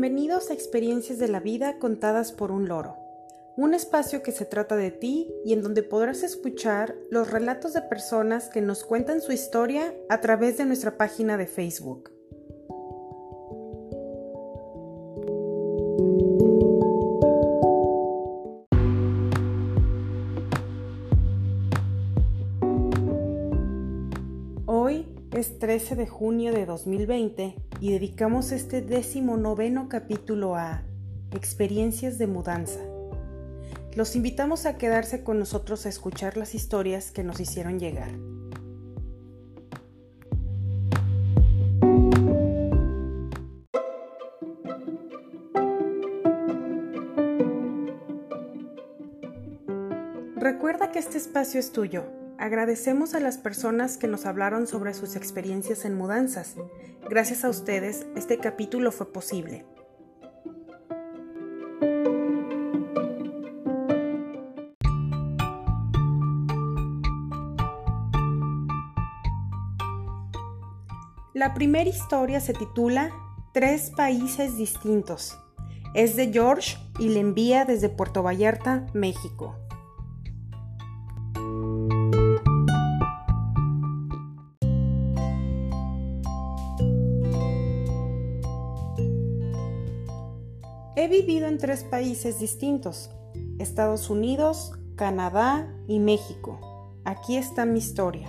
Bienvenidos a Experiencias de la Vida contadas por un loro, un espacio que se trata de ti y en donde podrás escuchar los relatos de personas que nos cuentan su historia a través de nuestra página de Facebook. Hoy es 13 de junio de 2020 y dedicamos este décimo noveno capítulo a experiencias de mudanza. Los invitamos a quedarse con nosotros a escuchar las historias que nos hicieron llegar. Recuerda que este espacio es tuyo Agradecemos a las personas que nos hablaron sobre sus experiencias en mudanzas. Gracias a ustedes, este capítulo fue posible. La primera historia se titula Tres países distintos. Es de George y le envía desde Puerto Vallarta, México. Vivido en tres países distintos, Estados Unidos, Canadá y México. Aquí está mi historia.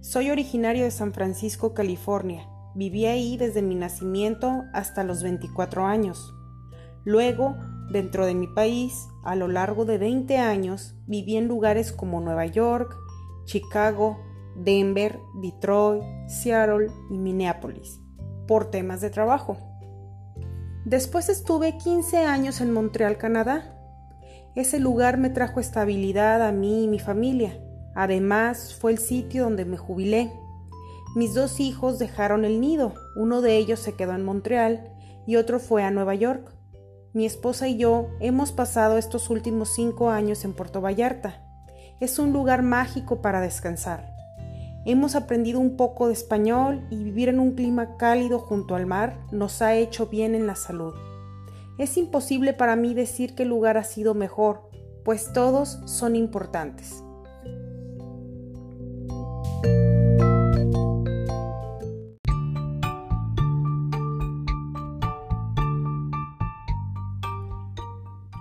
Soy originario de San Francisco, California. Viví ahí desde mi nacimiento hasta los 24 años. Luego, dentro de mi país, a lo largo de 20 años, viví en lugares como Nueva York, Chicago, Denver, Detroit, Seattle y Minneapolis, por temas de trabajo. Después estuve 15 años en Montreal, Canadá. Ese lugar me trajo estabilidad a mí y mi familia. Además, fue el sitio donde me jubilé. Mis dos hijos dejaron el nido. Uno de ellos se quedó en Montreal y otro fue a Nueva York. Mi esposa y yo hemos pasado estos últimos cinco años en Puerto Vallarta. Es un lugar mágico para descansar. Hemos aprendido un poco de español y vivir en un clima cálido junto al mar nos ha hecho bien en la salud. Es imposible para mí decir qué lugar ha sido mejor, pues todos son importantes.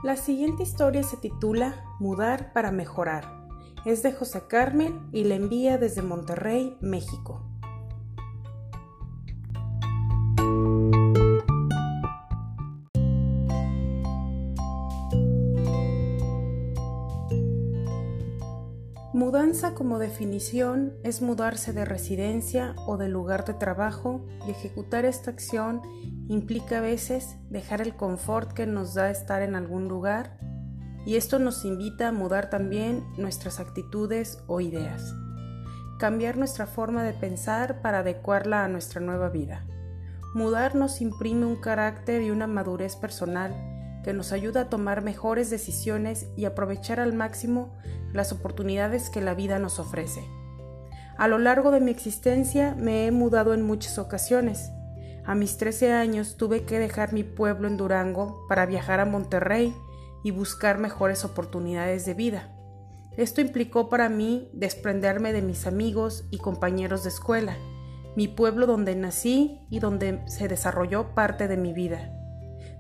La siguiente historia se titula Mudar para mejorar. Es de José Carmen y la envía desde Monterrey, México. Mudanza como definición es mudarse de residencia o de lugar de trabajo y ejecutar esta acción implica a veces dejar el confort que nos da estar en algún lugar y esto nos invita a mudar también nuestras actitudes o ideas, cambiar nuestra forma de pensar para adecuarla a nuestra nueva vida. Mudar nos imprime un carácter y una madurez personal que nos ayuda a tomar mejores decisiones y aprovechar al máximo las oportunidades que la vida nos ofrece. A lo largo de mi existencia me he mudado en muchas ocasiones. A mis 13 años tuve que dejar mi pueblo en Durango para viajar a Monterrey y buscar mejores oportunidades de vida. Esto implicó para mí desprenderme de mis amigos y compañeros de escuela, mi pueblo donde nací y donde se desarrolló parte de mi vida.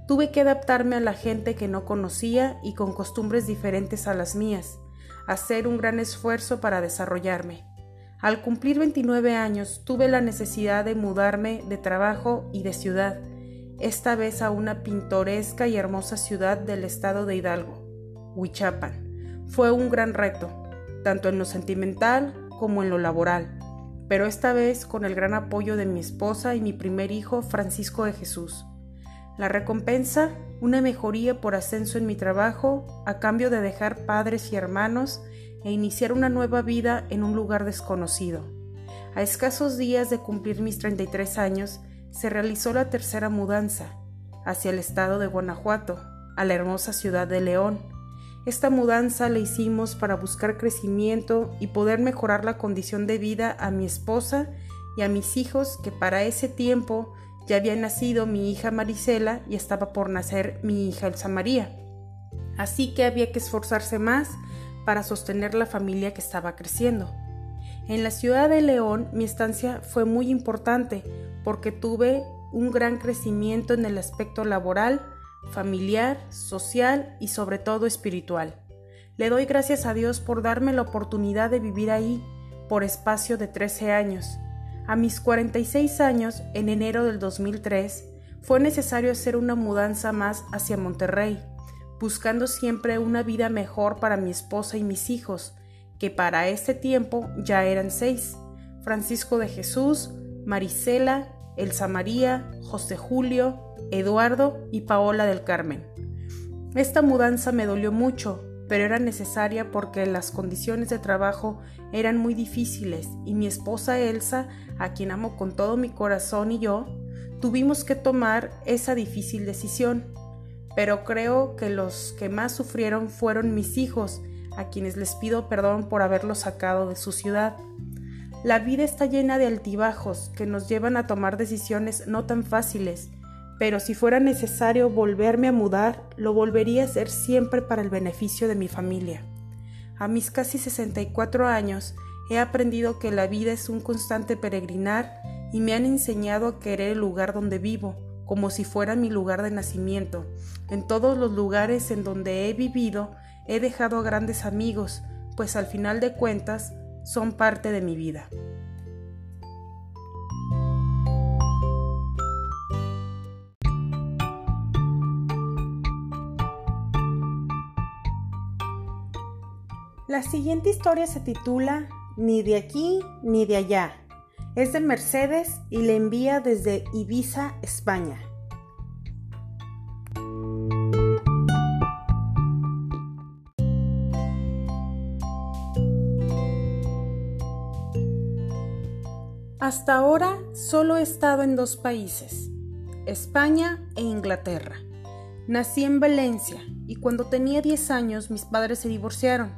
Tuve que adaptarme a la gente que no conocía y con costumbres diferentes a las mías, hacer un gran esfuerzo para desarrollarme. Al cumplir 29 años tuve la necesidad de mudarme de trabajo y de ciudad, esta vez a una pintoresca y hermosa ciudad del estado de Hidalgo, Huichapan. Fue un gran reto, tanto en lo sentimental como en lo laboral, pero esta vez con el gran apoyo de mi esposa y mi primer hijo, Francisco de Jesús. La recompensa, una mejoría por ascenso en mi trabajo, a cambio de dejar padres y hermanos e iniciar una nueva vida en un lugar desconocido. A escasos días de cumplir mis 33 años, se realizó la tercera mudanza hacia el estado de Guanajuato, a la hermosa ciudad de León. Esta mudanza la hicimos para buscar crecimiento y poder mejorar la condición de vida a mi esposa y a mis hijos que para ese tiempo Ya había nacido mi hija Marisela y estaba por nacer mi hija Elsa María. Así que había que esforzarse más para sostener la familia que estaba creciendo. En la ciudad de León mi estancia fue muy importante porque tuve un gran crecimiento en el aspecto laboral, familiar, social y sobre todo espiritual. Le doy gracias a Dios por darme la oportunidad de vivir ahí por espacio de 13 años. A mis 46 años, en enero del 2003, fue necesario hacer una mudanza más hacia Monterrey, buscando siempre una vida mejor para mi esposa y mis hijos, que para este tiempo ya eran seis, Francisco de Jesús, Marisela, Elsa María, José Julio, Eduardo y Paola del Carmen. Esta mudanza me dolió mucho, pero era necesaria porque las condiciones de trabajo eran muy difíciles y mi esposa Elsa, a quien amo con todo mi corazón y yo, tuvimos que tomar esa difícil decisión. Pero creo que los que más sufrieron fueron mis hijos, a quienes les pido perdón por haberlos sacado de su ciudad. La vida está llena de altibajos que nos llevan a tomar decisiones no tan fáciles, pero si fuera necesario volverme a mudar, lo volvería a hacer siempre para el beneficio de mi familia. A mis casi 64 años he aprendido que la vida es un constante peregrinar y me han enseñado a querer el lugar donde vivo, como si fuera mi lugar de nacimiento. En todos los lugares en donde he vivido He dejado grandes amigos, pues al final de cuentas son parte de mi vida. La siguiente historia se titula Ni de aquí ni de allá. Es de Mercedes y le envía desde Ibiza, España. Hasta ahora solo he estado en dos países, España e Inglaterra. Nací en Valencia y cuando tenía 10 años mis padres se divorciaron.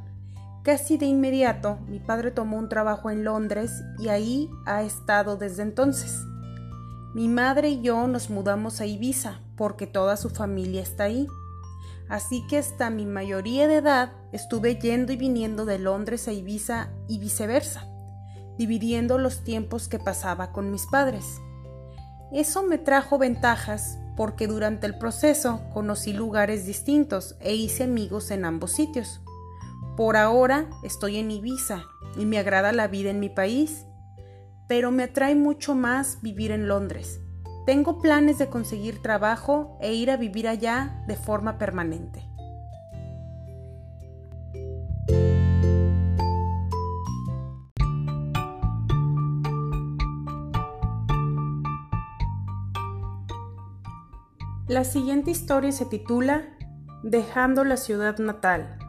Casi de inmediato mi padre tomó un trabajo en Londres y ahí ha estado desde entonces. Mi madre y yo nos mudamos a Ibiza porque toda su familia está ahí. Así que hasta mi mayoría de edad estuve yendo y viniendo de Londres a Ibiza y viceversa dividiendo los tiempos que pasaba con mis padres. Eso me trajo ventajas porque durante el proceso conocí lugares distintos e hice amigos en ambos sitios. Por ahora estoy en Ibiza y me agrada la vida en mi país, pero me atrae mucho más vivir en Londres. Tengo planes de conseguir trabajo e ir a vivir allá de forma permanente. La siguiente historia se titula Dejando la ciudad natal.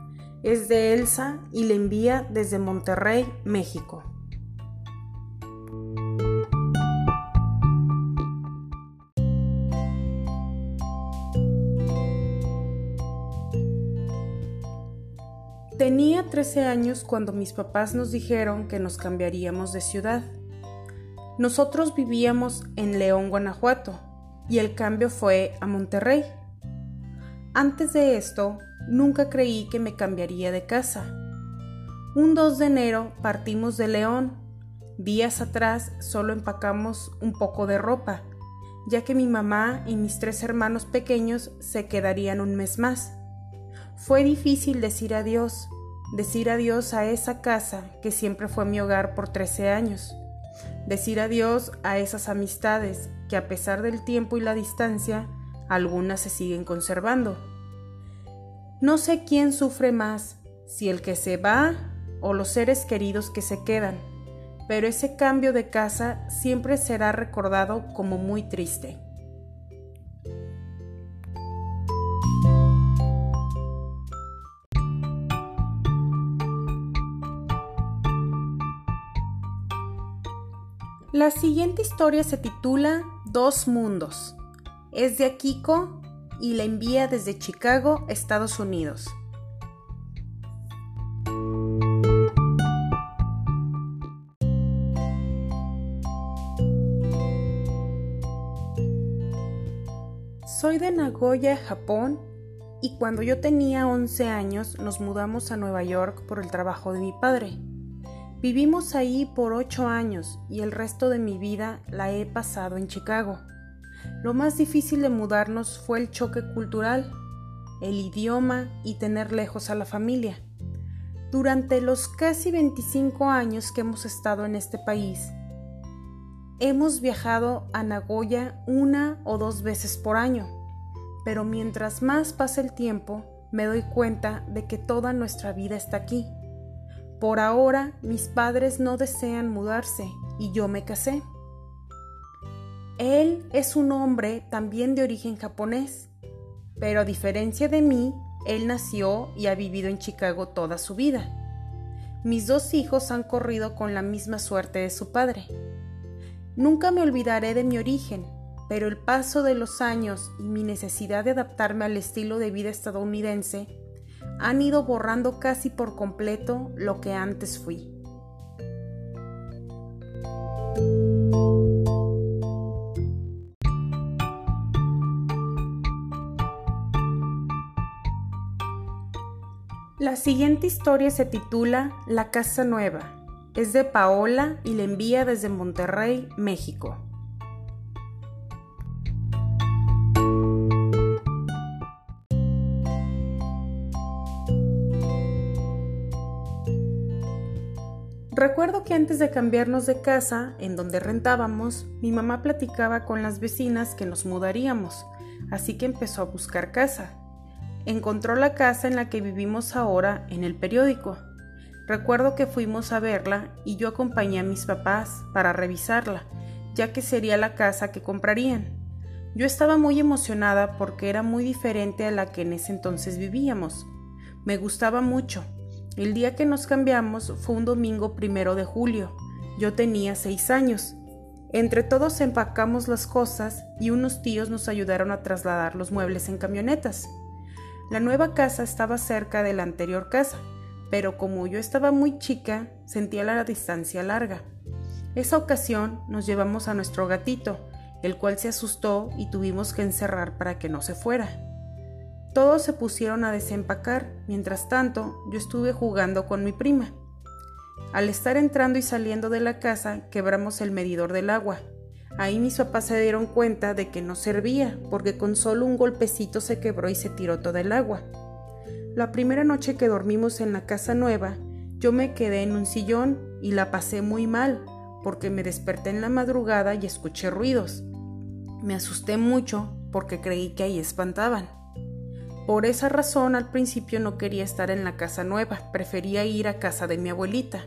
Es de Elsa y le envía desde Monterrey, México. Tenía 13 años cuando mis papás nos dijeron que nos cambiaríamos de ciudad. Nosotros vivíamos en León, Guanajuato, y el cambio fue a Monterrey. Antes de esto, nunca creí que me cambiaría de casa. Un 2 de enero partimos de León. Días atrás solo empacamos un poco de ropa, ya que mi mamá y mis tres hermanos pequeños se quedarían un mes más. Fue difícil decir adiós, decir adiós a esa casa que siempre fue mi hogar por 13 años decir adiós a esas amistades que a pesar del tiempo y la distancia, algunas se siguen conservando. No sé quién sufre más, si el que se va o los seres queridos que se quedan, pero ese cambio de casa siempre será recordado como muy triste. La siguiente historia se titula Dos Mundos. Es de Akiko y la envía desde Chicago, Estados Unidos. Soy de Nagoya, Japón, y cuando yo tenía 11 años nos mudamos a Nueva York por el trabajo de mi padre. Vivimos ahí por 8 años y el resto de mi vida la he pasado en Chicago. Lo más difícil de mudarnos fue el choque cultural, el idioma y tener lejos a la familia. Durante los casi 25 años que hemos estado en este país, hemos viajado a Nagoya una o dos veces por año, pero mientras más pasa el tiempo, me doy cuenta de que toda nuestra vida está aquí. Por ahora, mis padres no desean mudarse y yo me casé. Él es un hombre también de origen japonés, pero a diferencia de mí, él nació y ha vivido en Chicago toda su vida. Mis dos hijos han corrido con la misma suerte de su padre. Nunca me olvidaré de mi origen, pero el paso de los años y mi necesidad de adaptarme al estilo de vida estadounidense han ido borrando casi por completo lo que antes fui. La siguiente historia se titula La Casa Nueva. Es de Paola y la envía desde Monterrey, México. Recuerdo que antes de cambiarnos de casa, en donde rentábamos, mi mamá platicaba con las vecinas que nos mudaríamos, así que empezó a buscar casa encontró la casa en la que vivimos ahora en el periódico. Recuerdo que fuimos a verla y yo acompañé a mis papás para revisarla, ya que sería la casa que comprarían. Yo estaba muy emocionada porque era muy diferente a la que en ese entonces vivíamos. Me gustaba mucho. El día que nos cambiamos fue un domingo primero de julio. Yo tenía seis años. Entre todos empacamos las cosas y unos tíos nos ayudaron a trasladar los muebles en camionetas. La nueva casa estaba cerca de la anterior casa, pero como yo estaba muy chica, sentía la distancia larga. Esa ocasión nos llevamos a nuestro gatito, el cual se asustó y tuvimos que encerrar para que no se fuera. Todos se pusieron a desempacar, mientras tanto yo estuve jugando con mi prima. Al estar entrando y saliendo de la casa, quebramos el medidor del agua, Ahí mis papás se dieron cuenta de que no servía, porque con solo un golpecito se quebró y se tiró toda el agua. La primera noche que dormimos en la casa nueva, yo me quedé en un sillón y la pasé muy mal, porque me desperté en la madrugada y escuché ruidos. Me asusté mucho porque creí que ahí espantaban. Por esa razón al principio no quería estar en la casa nueva, prefería ir a casa de mi abuelita.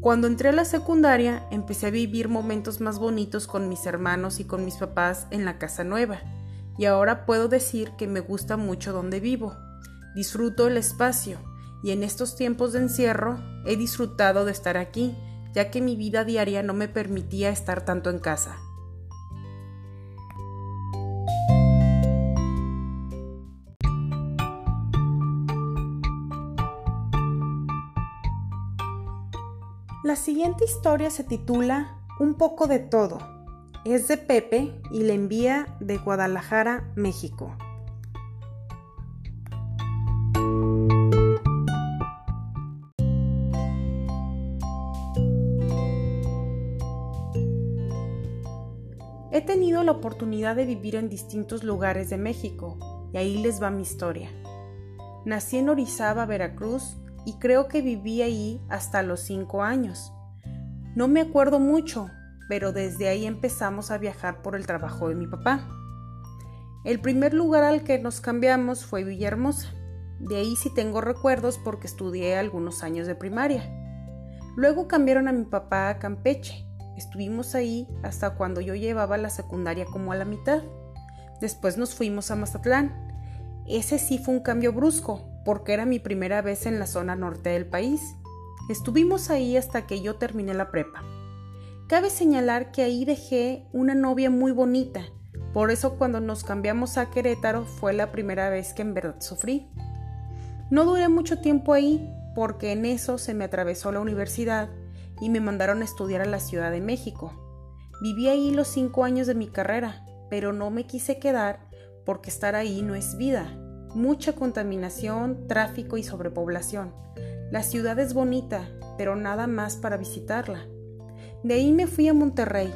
Cuando entré a la secundaria, empecé a vivir momentos más bonitos con mis hermanos y con mis papás en la casa nueva, y ahora puedo decir que me gusta mucho donde vivo. Disfruto el espacio, y en estos tiempos de encierro he disfrutado de estar aquí, ya que mi vida diaria no me permitía estar tanto en casa. La siguiente historia se titula Un poco de todo. Es de Pepe y la envía de Guadalajara, México. He tenido la oportunidad de vivir en distintos lugares de México y ahí les va mi historia. Nací en Orizaba, Veracruz, y creo que viví ahí hasta los cinco años. No me acuerdo mucho, pero desde ahí empezamos a viajar por el trabajo de mi papá. El primer lugar al que nos cambiamos fue Villahermosa. De ahí sí tengo recuerdos porque estudié algunos años de primaria. Luego cambiaron a mi papá a Campeche. Estuvimos ahí hasta cuando yo llevaba la secundaria como a la mitad. Después nos fuimos a Mazatlán. Ese sí fue un cambio brusco, porque era mi primera vez en la zona norte del país. Estuvimos ahí hasta que yo terminé la prepa. Cabe señalar que ahí dejé una novia muy bonita, por eso cuando nos cambiamos a Querétaro fue la primera vez que en verdad sufrí. No duré mucho tiempo ahí, porque en eso se me atravesó la universidad y me mandaron a estudiar a la Ciudad de México. Viví ahí los cinco años de mi carrera, pero no me quise quedar porque estar ahí no es vida. Mucha contaminación, tráfico y sobrepoblación. La ciudad es bonita, pero nada más para visitarla. De ahí me fui a Monterrey.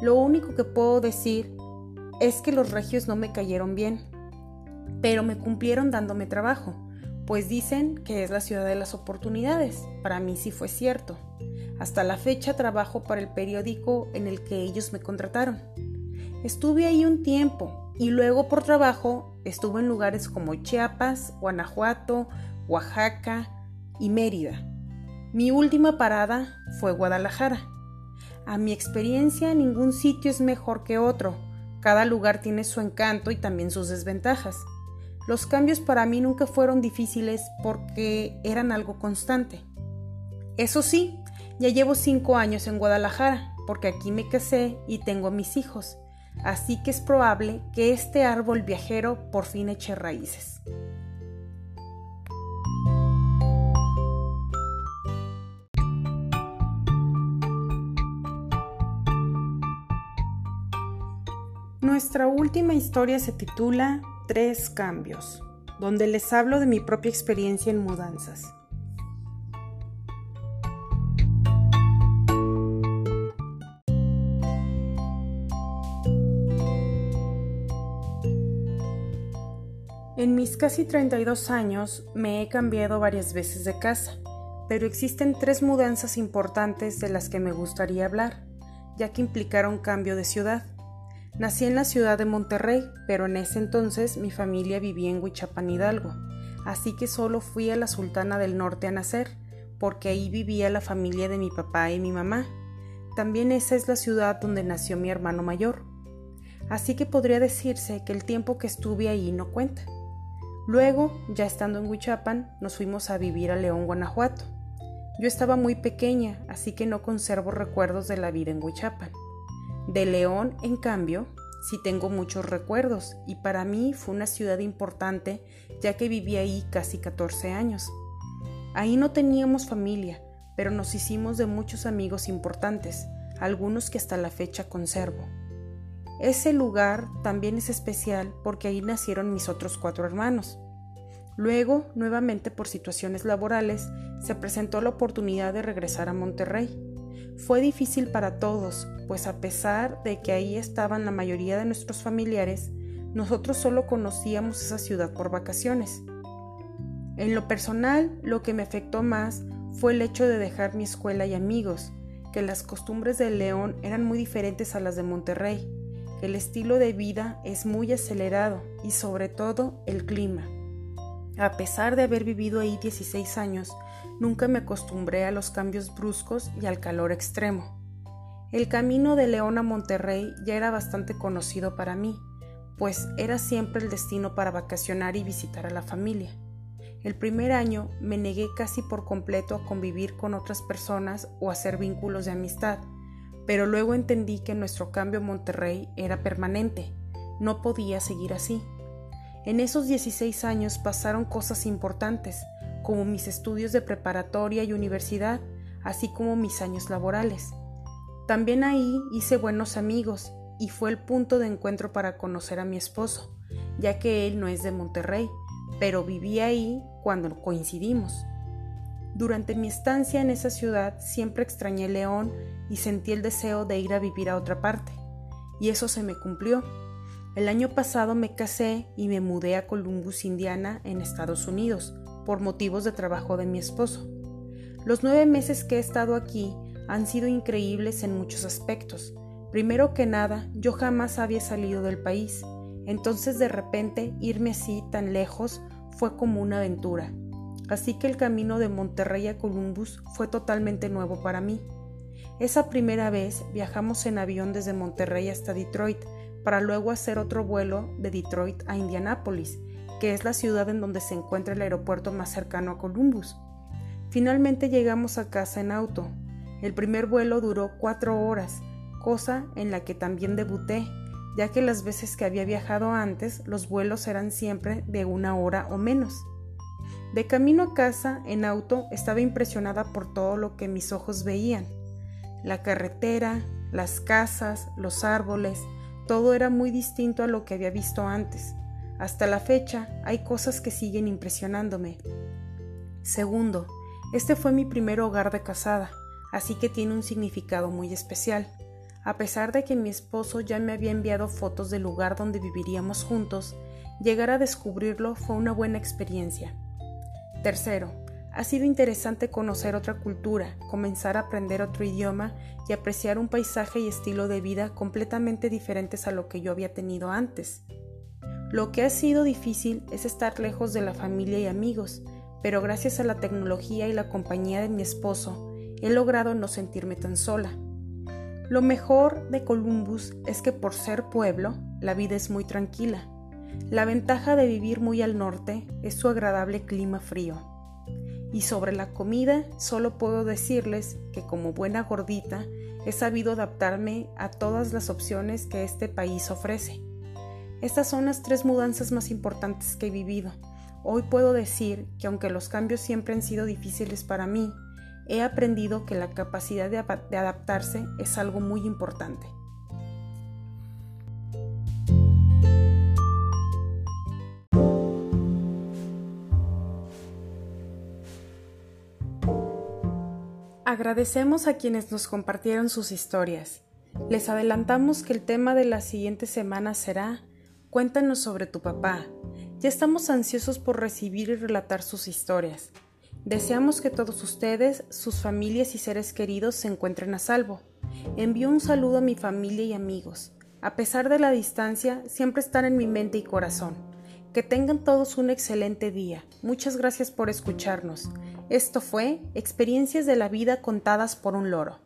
Lo único que puedo decir es que los regios no me cayeron bien, pero me cumplieron dándome trabajo, pues dicen que es la ciudad de las oportunidades. Para mí sí fue cierto. Hasta la fecha trabajo para el periódico en el que ellos me contrataron. Estuve ahí un tiempo y luego por trabajo estuve en lugares como Chiapas, Guanajuato, Oaxaca y Mérida. Mi última parada fue Guadalajara. A mi experiencia ningún sitio es mejor que otro. Cada lugar tiene su encanto y también sus desventajas. Los cambios para mí nunca fueron difíciles porque eran algo constante. Eso sí, ya llevo cinco años en Guadalajara, porque aquí me casé y tengo mis hijos, así que es probable que este árbol viajero por fin eche raíces. Nuestra última historia se titula Tres cambios, donde les hablo de mi propia experiencia en mudanzas. En mis casi 32 años me he cambiado varias veces de casa, pero existen tres mudanzas importantes de las que me gustaría hablar, ya que implicaron cambio de ciudad. Nací en la ciudad de Monterrey, pero en ese entonces mi familia vivía en Huichapan Hidalgo, así que solo fui a la Sultana del Norte a nacer, porque ahí vivía la familia de mi papá y mi mamá. También esa es la ciudad donde nació mi hermano mayor. Así que podría decirse que el tiempo que estuve ahí no cuenta. Luego, ya estando en Huichapan, nos fuimos a vivir a León, Guanajuato. Yo estaba muy pequeña, así que no conservo recuerdos de la vida en Huichapan. De León, en cambio, sí tengo muchos recuerdos y para mí fue una ciudad importante ya que viví ahí casi 14 años. Ahí no teníamos familia, pero nos hicimos de muchos amigos importantes, algunos que hasta la fecha conservo. Ese lugar también es especial porque ahí nacieron mis otros cuatro hermanos. Luego, nuevamente por situaciones laborales, se presentó la oportunidad de regresar a Monterrey. Fue difícil para todos, pues a pesar de que ahí estaban la mayoría de nuestros familiares, nosotros solo conocíamos esa ciudad por vacaciones. En lo personal, lo que me afectó más fue el hecho de dejar mi escuela y amigos, que las costumbres de León eran muy diferentes a las de Monterrey el estilo de vida es muy acelerado y sobre todo el clima. A pesar de haber vivido ahí 16 años, nunca me acostumbré a los cambios bruscos y al calor extremo. El camino de León a Monterrey ya era bastante conocido para mí, pues era siempre el destino para vacacionar y visitar a la familia. El primer año me negué casi por completo a convivir con otras personas o hacer vínculos de amistad, pero luego entendí que nuestro cambio en Monterrey era permanente, no podía seguir así. En esos 16 años pasaron cosas importantes, como mis estudios de preparatoria y universidad, así como mis años laborales. También ahí hice buenos amigos y fue el punto de encuentro para conocer a mi esposo, ya que él no es de Monterrey, pero vivía ahí cuando coincidimos. Durante mi estancia en esa ciudad siempre extrañé León y sentí el deseo de ir a vivir a otra parte. Y eso se me cumplió. El año pasado me casé y me mudé a Columbus, Indiana, en Estados Unidos, por motivos de trabajo de mi esposo. Los nueve meses que he estado aquí han sido increíbles en muchos aspectos. Primero que nada, yo jamás había salido del país, entonces de repente irme así tan lejos fue como una aventura así que el camino de Monterrey a Columbus fue totalmente nuevo para mí. Esa primera vez viajamos en avión desde Monterrey hasta Detroit, para luego hacer otro vuelo de Detroit a Indianápolis, que es la ciudad en donde se encuentra el aeropuerto más cercano a Columbus. Finalmente llegamos a casa en auto. El primer vuelo duró cuatro horas, cosa en la que también debuté, ya que las veces que había viajado antes los vuelos eran siempre de una hora o menos. De camino a casa, en auto, estaba impresionada por todo lo que mis ojos veían. La carretera, las casas, los árboles, todo era muy distinto a lo que había visto antes. Hasta la fecha hay cosas que siguen impresionándome. Segundo, este fue mi primer hogar de casada, así que tiene un significado muy especial. A pesar de que mi esposo ya me había enviado fotos del lugar donde viviríamos juntos, llegar a descubrirlo fue una buena experiencia. Tercero, ha sido interesante conocer otra cultura, comenzar a aprender otro idioma y apreciar un paisaje y estilo de vida completamente diferentes a lo que yo había tenido antes. Lo que ha sido difícil es estar lejos de la familia y amigos, pero gracias a la tecnología y la compañía de mi esposo, he logrado no sentirme tan sola. Lo mejor de Columbus es que por ser pueblo, la vida es muy tranquila. La ventaja de vivir muy al norte es su agradable clima frío. Y sobre la comida, solo puedo decirles que como buena gordita he sabido adaptarme a todas las opciones que este país ofrece. Estas son las tres mudanzas más importantes que he vivido. Hoy puedo decir que aunque los cambios siempre han sido difíciles para mí, he aprendido que la capacidad de, adaptarse es algo muy importante. Agradecemos a quienes nos compartieron sus historias. Les adelantamos que el tema de la siguiente semana será Cuéntanos sobre tu papá. Ya estamos ansiosos por recibir y relatar sus historias. Deseamos que todos ustedes, sus familias y seres queridos se encuentren a salvo. Envío un saludo a mi familia y amigos. A pesar de la distancia, siempre están en mi mente y corazón. Que tengan todos un excelente día. Muchas gracias por escucharnos. Esto fue Experiencias de la vida contadas por un loro.